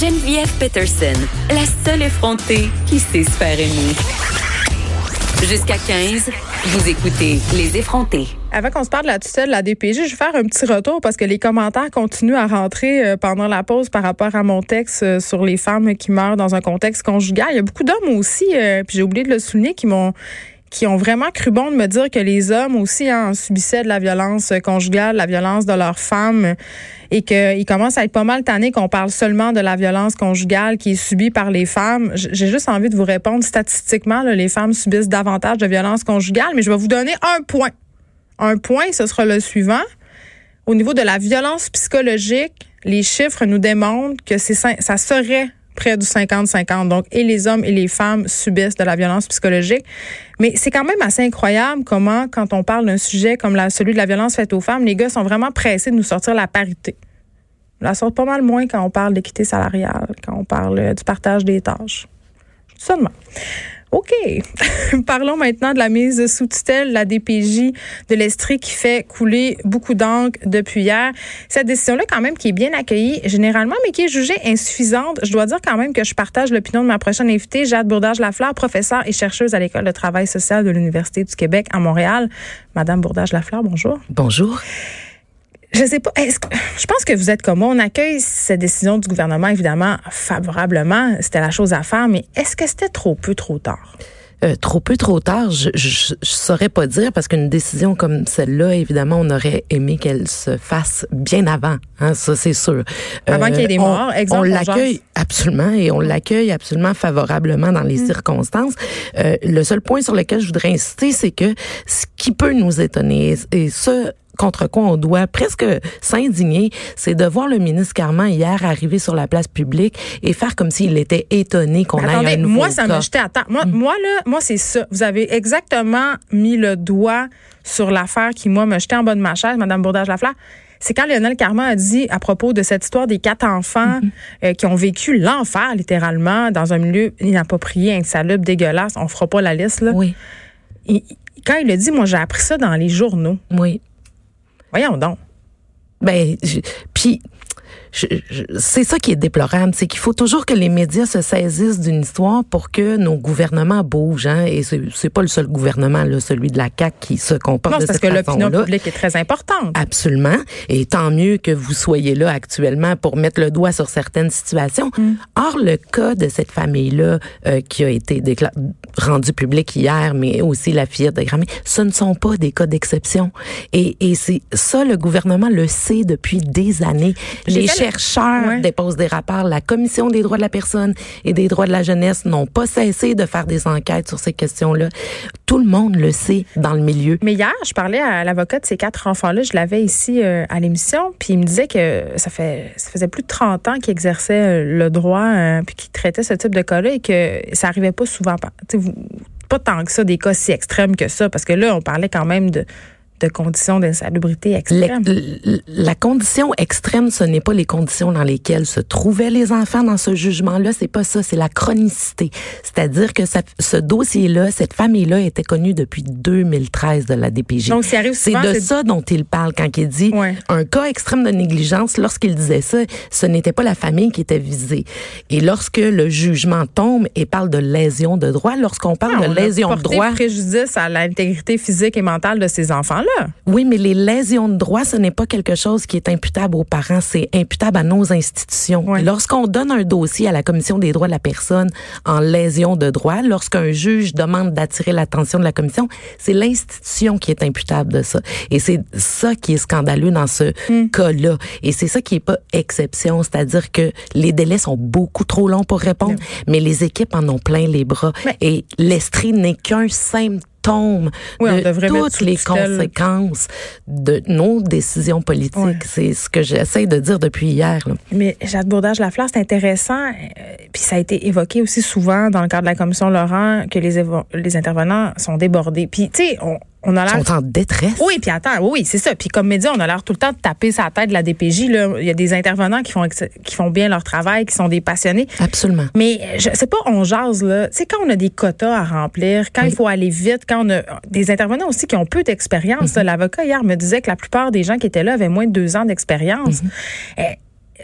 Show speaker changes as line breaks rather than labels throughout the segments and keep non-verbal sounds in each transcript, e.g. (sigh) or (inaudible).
Geneviève Peterson, la seule effrontée qui sait se aimer. Jusqu'à 15, vous écoutez Les effrontés.
Avant qu'on se parle tutelle de la DPJ, je vais faire un petit retour parce que les commentaires continuent à rentrer euh, pendant la pause par rapport à mon texte euh, sur les femmes qui meurent dans un contexte conjugal. Il y a beaucoup d'hommes aussi, euh, puis j'ai oublié de le souligner, qui m'ont qui ont vraiment cru bon de me dire que les hommes aussi hein, subissaient de la violence conjugale, la violence de leurs femmes, et qu'ils commencent à être pas mal tannés qu'on parle seulement de la violence conjugale qui est subie par les femmes. J'ai juste envie de vous répondre statistiquement, les femmes subissent davantage de violence conjugale, mais je vais vous donner un point. Un point, ce sera le suivant. Au niveau de la violence psychologique, les chiffres nous démontrent que c'est ça serait près du 50-50. Donc, et les hommes et les femmes subissent de la violence psychologique. Mais c'est quand même assez incroyable comment, quand on parle d'un sujet comme la, celui de la violence faite aux femmes, les gars sont vraiment pressés de nous sortir la parité. la sortent pas mal moins quand on parle d'équité salariale, quand on parle du partage des tâches. Seulement. OK. (laughs) Parlons maintenant de la mise sous tutelle, la DPJ de l'Estrie qui fait couler beaucoup d'encre depuis hier. Cette décision-là, quand même, qui est bien accueillie généralement, mais qui est jugée insuffisante. Je dois dire quand même que je partage l'opinion de ma prochaine invitée, Jade Bourdage-Lafleur, professeure et chercheuse à l'École de travail social de l'Université du Québec à Montréal. Madame Bourdage-Lafleur, bonjour.
Bonjour.
Je sais pas. Est-ce que, je pense que vous êtes comme moi. On accueille cette décision du gouvernement, évidemment, favorablement. C'était la chose à faire, mais est-ce que c'était trop peu, trop tard?
Euh, trop peu, trop tard, je, je, saurais pas dire parce qu'une décision comme celle-là, évidemment, on aurait aimé qu'elle se fasse bien avant. Hein, ça, c'est sûr.
Avant qu'il y ait des euh, morts,
on, On l'accueille absolument et on l'accueille absolument favorablement dans les mm. circonstances. Euh, le seul point sur lequel je voudrais insister, c'est que ce qui peut nous étonner, et ça, contre quoi on doit presque s'indigner, c'est de voir le ministre Carman hier arriver sur la place publique et faire comme s'il était étonné qu'on ait un nouveau
moi, ça m'a jeté à terre. Moi, mm. moi, là, moi, c'est ça. Vous avez exactement mis le doigt sur l'affaire qui, moi, me jetait en bas de ma chaise, Madame Bourdage-Lafleur c'est quand Lionel Carman a dit à propos de cette histoire des quatre enfants mm-hmm. euh, qui ont vécu l'enfer littéralement dans un milieu inapproprié, insalubre, dégueulasse. On fera pas la liste là.
Oui.
quand il a dit, moi j'ai appris ça dans les journaux.
Oui.
Voyons donc.
Ben, puis c'est ça qui est déplorable, c'est qu'il faut toujours que les médias se saisissent d'une histoire pour que nos gouvernements bougent. Hein, et c'est pas le seul gouvernement, là, celui de la CAC, qui se comporte de cette
façon-là. parce que l'opinion publique est très importante.
Absolument. Et tant mieux que vous soyez là actuellement pour mettre le doigt sur certaines situations. Mm. Or, le cas de cette famille-là euh, qui a été rendu public hier, mais aussi la fillette de Grammy, ce ne sont pas des cas d'exception. Et, et c'est ça, le gouvernement le sait depuis des années. Les chercheurs déposent des rapports. La Commission des droits de la personne et des droits de la jeunesse n'ont pas cessé de faire des enquêtes sur ces questions-là. Tout le monde le sait dans le milieu.
Mais hier, je parlais à l'avocat de ces quatre enfants-là. Je l'avais ici euh, à l'émission, puis il me disait que ça fait ça faisait plus de 30 ans qu'il exerçait euh, le droit, euh, puis qu'il traitait ce type de cas-là et que ça arrivait pas souvent. Pas tant que ça, des cas si extrêmes que ça, parce que là, on parlait quand même de de conditions d'insalubrité extrême.
La, condition extrême, ce n'est pas les conditions dans lesquelles se trouvaient les enfants dans ce jugement-là, c'est pas ça, c'est la chronicité. C'est-à-dire que ce dossier-là, cette famille-là était connue depuis 2013 de la DPJ.
Donc, c'est
de ça dont il parle quand il dit un cas extrême de négligence. Lorsqu'il disait ça, ce n'était pas la famille qui était visée. Et lorsque le jugement tombe et parle de lésion de droit, lorsqu'on parle ah, de lésion de droit,
préjudice à l'intégrité physique et mentale de ces enfants
oui, mais les lésions de droit, ce n'est pas quelque chose qui est imputable aux parents, c'est imputable à nos institutions. Lorsqu'on donne un dossier à la Commission des droits de la personne en lésion de droit, lorsqu'un juge demande d'attirer l'attention de la commission, c'est l'institution qui est imputable de ça. Et c'est ça qui est scandaleux dans ce hmm. cas-là. Et c'est ça qui est pas exception, c'est-à-dire que les délais sont beaucoup trop longs pour répondre, mais les équipes en ont plein les bras. Et l'estrie n'est qu'un simple tombe de toutes les conséquences de nos décisions politiques. C'est ce que j'essaie de dire depuis hier.
Mais Jacques Bourdage-Lafleur, c'est intéressant, euh, puis ça a été évoqué aussi souvent dans le cadre de la commission Laurent, que les, les intervenants sont débordés. Puis, tu sais, on, on a
l'air. sont en détresse.
Oui, puis attends, oui, c'est ça. Puis comme média, on a l'air tout le temps de taper sa tête de la DPJ. Là. Il y a des intervenants qui font qui font bien leur travail, qui sont des passionnés.
Absolument.
Mais je sais pas, on jase là. Tu sais, quand on a des quotas à remplir, quand il faut aller vite, quand on a des intervenants aussi qui ont peu d'expérience. Mm-hmm. L'avocat hier me disait que la plupart des gens qui étaient là avaient moins de deux ans d'expérience. Mm-hmm. Eh,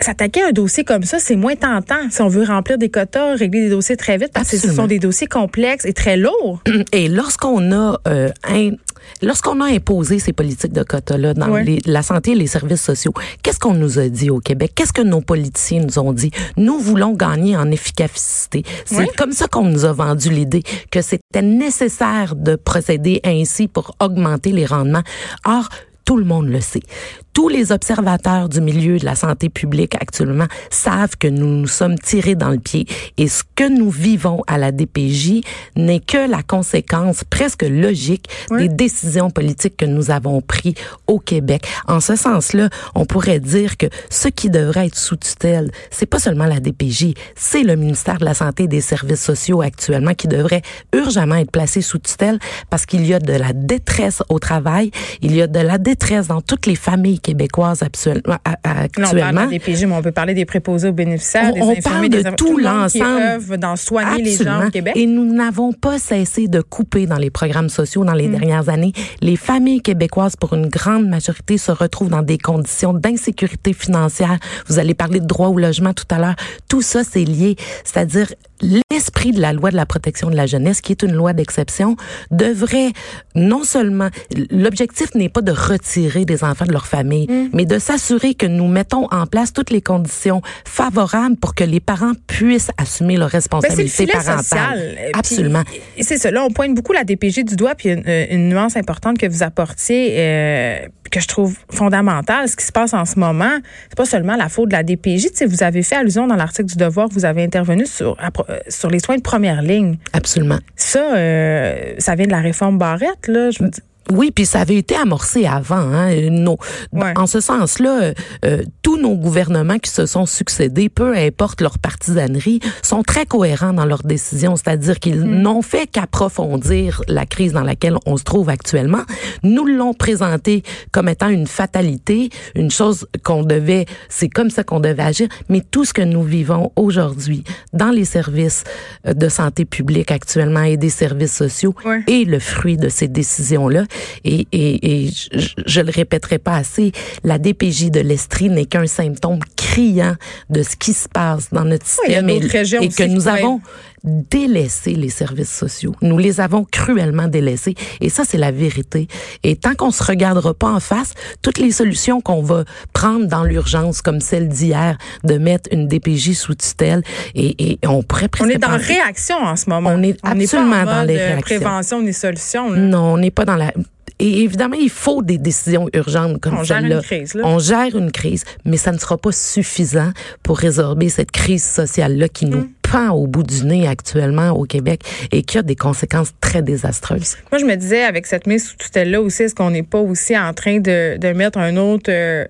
s'attaquer à un dossier comme ça, c'est moins tentant si on veut remplir des quotas, régler des dossiers très vite, parce que ce sont des dossiers complexes et très lourds. (clears throat)
Et lorsqu'on a euh, un Lorsqu'on a imposé ces politiques de quotas-là dans la santé et les services sociaux, qu'est-ce qu'on nous a dit au Québec? Qu'est-ce que nos politiciens nous ont dit? Nous voulons gagner en efficacité. C'est comme ça qu'on nous a vendu l'idée que c'était nécessaire de procéder ainsi pour augmenter les rendements. Or, tout le monde le sait tous les observateurs du milieu de la santé publique actuellement savent que nous nous sommes tirés dans le pied et ce que nous vivons à la DPJ n'est que la conséquence presque logique des décisions politiques que nous avons prises au Québec. En ce sens-là, on pourrait dire que ce qui devrait être sous tutelle, c'est pas seulement la DPJ, c'est le ministère de la Santé et des Services sociaux actuellement qui devrait urgemment être placé sous tutelle parce qu'il y a de la détresse au travail, il y a de la détresse dans toutes les familles québécoises actuellement.
Non, on parle des PG, mais on peut parler des préposés aux bénéficiaires,
on, des on parle de tout,
l'ensemble. dans soigner les gens au Québec.
Et nous n'avons pas cessé de couper dans les programmes sociaux dans les mm. dernières années. Les familles québécoises, pour une grande majorité, se retrouvent dans des conditions d'insécurité financière. Vous allez parler de droit au logement tout à l'heure. Tout ça, c'est lié. C'est-à-dire, l'esprit de la loi de la protection de la jeunesse, qui est une loi d'exception, devrait non seulement, l'objectif n'est pas de retirer des enfants de leur famille, mm. mais de s'assurer que nous mettons en place toutes les conditions favorables pour que les parents puissent assumer leurs ben, responsabilités ben parentales. Absolument.
C'est cela, on pointe beaucoup la DPG du doigt, puis une, une nuance importante que vous apportiez, euh, que je trouve fondamentale, ce qui se passe en ce moment, c'est pas seulement la faute de la DPJ. Tu vous avez fait allusion dans l'article du Devoir, vous avez intervenu sur euh, sur les soins de première ligne.
Absolument.
Ça, euh, ça vient de la réforme Barrette, là. Je
oui, puis ça avait été amorcé avant. Hein, En ce sens-là, euh, tous nos gouvernements qui se sont succédés, peu importe leur partisanerie, sont très cohérents dans leurs décisions. C'est-à-dire qu'ils mm. n'ont fait qu'approfondir la crise dans laquelle on se trouve actuellement. Nous l'ont présenté comme étant une fatalité, une chose qu'on devait, c'est comme ça qu'on devait agir. Mais tout ce que nous vivons aujourd'hui dans les services euh, de santé publique actuellement et des services sociaux est le fruit de ces décisions-là. Et, et, et je, je, le répéterai pas assez, la DPJ de l'Estrie n'est qu'un symptôme criant de ce qui se passe dans notre système et, que nous avons délaissé les services sociaux. Nous les avons cruellement délaissés. Et ça, c'est la vérité. Et tant qu'on se regardera pas en face, toutes les solutions qu'on va prendre dans l'urgence, comme celle d'hier, de mettre une DPJ sous tutelle, et, et on pourrait
presque... On est dans réaction en ce moment.
On est absolument dans les réactions.
prévention ni solution.
Non, on n'est pas dans la et évidemment, il faut des décisions urgentes comme celle-là. On gère une crise, mais ça ne sera pas suffisant pour résorber cette crise sociale-là qui nous mm. Pend au bout du nez actuellement au Québec et qui a des conséquences très désastreuses.
Moi, je me disais, avec cette mise sous tutelle-là aussi, est-ce qu'on n'est pas aussi en train de, de mettre un autre, euh,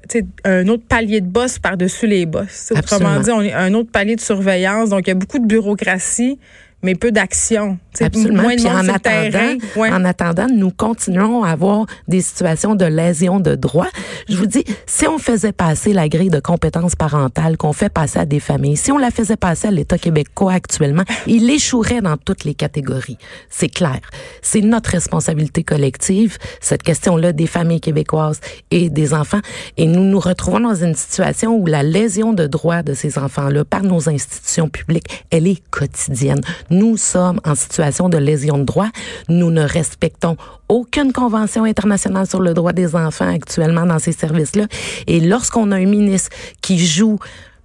un autre palier de boss par-dessus les boss? Autrement dit, on est un autre palier de surveillance. Donc, il y a beaucoup de bureaucratie mais peu d'action.
Absolument. Moins Puis en attendant, en attendant, nous continuons à avoir des situations de lésion de droits. Je vous dis, si on faisait passer la grille de compétences parentales qu'on fait passer à des familles, si on la faisait passer à l'État québécois actuellement, il échouerait dans toutes les catégories. C'est clair. C'est notre responsabilité collective, cette question-là des familles québécoises et des enfants. Et nous nous retrouvons dans une situation où la lésion de droits de ces enfants-là par nos institutions publiques, elle est quotidienne. Nous sommes en situation de lésion de droit. Nous ne respectons aucune convention internationale sur le droit des enfants actuellement dans ces services-là. Et lorsqu'on a un ministre qui joue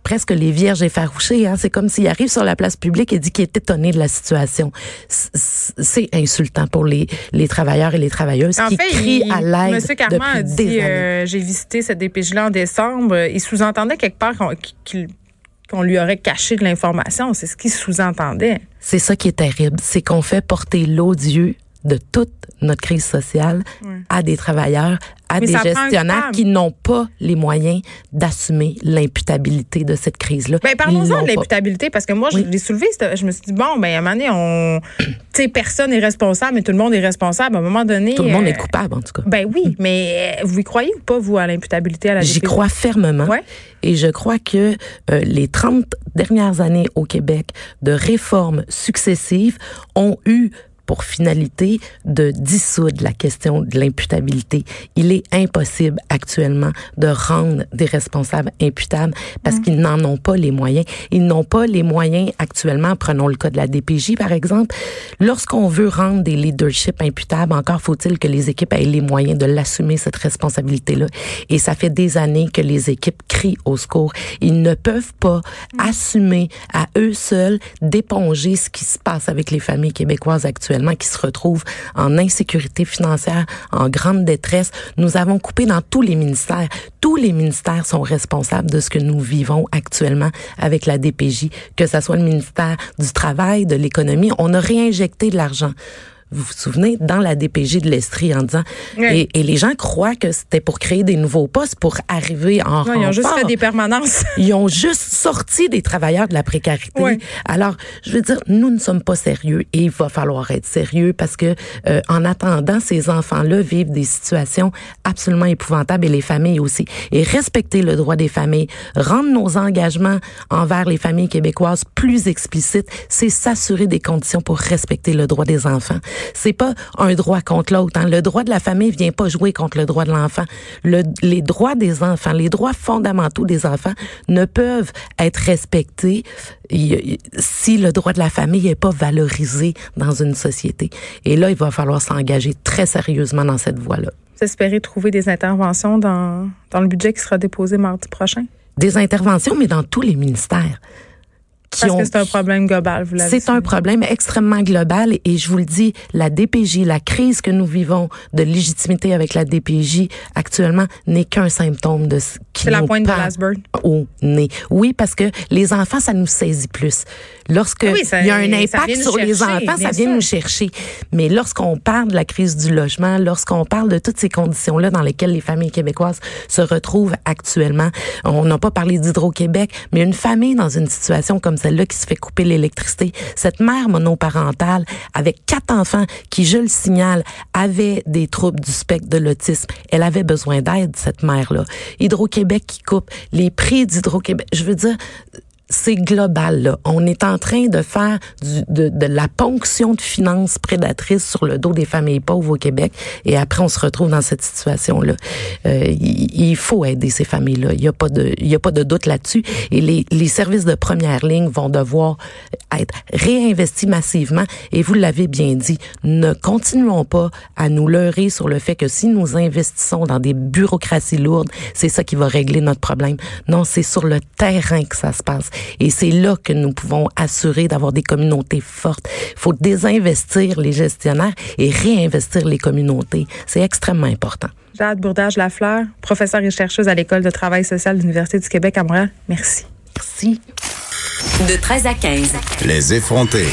presque les vierges effarouchées. Hein. C'est comme s'il arrive sur la place publique et dit qu'il est étonné de la situation. C'est insultant pour les, les travailleurs et les travailleuses qui crient à l'aide Monsieur Carman a dit, euh,
j'ai visité cette dépêche-là en décembre. Il sous-entendait quelque part qu'on lui aurait caché de l'information. C'est ce qu'il sous-entendait.
C'est ça qui est terrible. C'est qu'on fait porter l'odieux de toute notre crise sociale à des travailleurs, à des gestionnaires qui n'ont pas les moyens d'assumer l'imputabilité de cette crise-là.
Ben, parlons-en de l'imputabilité, parce que moi, je l'ai soulevé, je me suis dit, bon, ben, à un moment donné, on, tu sais, personne n'est responsable, mais tout le monde est responsable. À un moment donné.
Tout le monde est euh, coupable, en tout cas.
Ben oui, mais euh, vous y croyez ou pas, vous, à l'imputabilité à la
J'y crois fermement. Et je crois que euh, les 30 dernières années au Québec de réformes successives ont eu pour finalité de dissoudre la question de l'imputabilité. Il est impossible actuellement de rendre des responsables imputables parce mm. qu'ils n'en ont pas les moyens. Ils n'ont pas les moyens actuellement, prenons le cas de la DPJ par exemple, lorsqu'on veut rendre des leaderships imputables, encore faut-il que les équipes aient les moyens de l'assumer, cette responsabilité-là. Et ça fait des années que les équipes crient au secours. Ils ne peuvent pas mm. assumer à eux seuls d'éponger ce qui se passe avec les familles québécoises actuellement qui se retrouvent en insécurité financière, en grande détresse. Nous avons coupé dans tous les ministères. Tous les ministères sont responsables de ce que nous vivons actuellement avec la DPJ, que ce soit le ministère du Travail, de l'économie. On a réinjecté de l'argent vous vous souvenez, dans la DPG de l'Estrie en disant, et, les gens croient que c'était pour créer des nouveaux postes, pour arriver en non,
Ils ont juste fait des permanences. (laughs)
ils ont juste sorti des travailleurs de la précarité. Alors, je veux dire, nous ne sommes pas sérieux et il va falloir être sérieux parce que euh, en attendant, ces enfants-là vivent des situations absolument épouvantables et les familles aussi. Et respecter le droit des familles, rendre nos engagements envers les familles québécoises plus explicites, c'est s'assurer des conditions pour respecter le droit des enfants c'est pas un droit contre l'autre. Hein. Le droit de la famille vient pas jouer contre le droit de l'enfant. Le, les droits des enfants, les droits fondamentaux des enfants ne peuvent être respectés si le droit de la famille n'est pas valorisé dans une société. Et là, il va falloir s'engager très sérieusement dans cette voie-là.
Vous espérez trouver des interventions dans, dans le budget qui sera déposé mardi prochain?
Des interventions, mais dans tous les ministères.
Parce que c'est un problème global, vous
C'est un problème extrêmement global et je vous le dis, la DPJ, la crise que nous vivons de légitimité avec la DPJ actuellement n'est qu'un symptôme de ce qui
C'est la pointe de l'iceberg.
Au nez. Oui, parce que les enfants, ça nous saisit plus. Lorsque
ah
il y a un impact sur les enfants, ça vient nous chercher. Mais lorsqu'on parle de la crise du logement, lorsqu'on parle de toutes ces conditions-là dans lesquelles les familles québécoises se retrouvent actuellement, on n'a pas parlé d'Hydro-Québec, mais une famille dans une situation comme celle-là qui se fait couper l'électricité, cette mère monoparentale avec quatre enfants qui, je le signale, avait des troubles du spectre de l'autisme, elle avait besoin d'aide, cette mère-là. Hydro-Québec qui coupe les prix d'Hydro-Québec. Je veux dire, c'est global. Là. On est en train de faire du, de, de, la ponction de finances prédatrices sur le dos des familles pauvres au Québec. Et après, on se retrouve dans cette situation-là. Euh, il, faut aider ces familles-là. Il n'y a pas de, il y a pas de doute là-dessus. Et les, les services de première ligne vont devoir être réinvestis massivement. Et vous l'avez bien dit, ne continuons pas à nous leurrer sur le fait que si nous investissons dans des bureaucraties lourdes, c'est ça qui va régler notre problème. Non, c'est sur le terrain que ça se passe. Et c'est là que nous pouvons assurer d'avoir des communautés fortes. Il faut désinvestir les gestionnaires et réinvestir les communautés. C'est extrêmement important.
Jade Bourdage-Lafleur, professeure et chercheuse à l'École de travail social de l'Université du Québec à Montréal. Merci.
Merci.
De 13 à 15.
Les effrontés.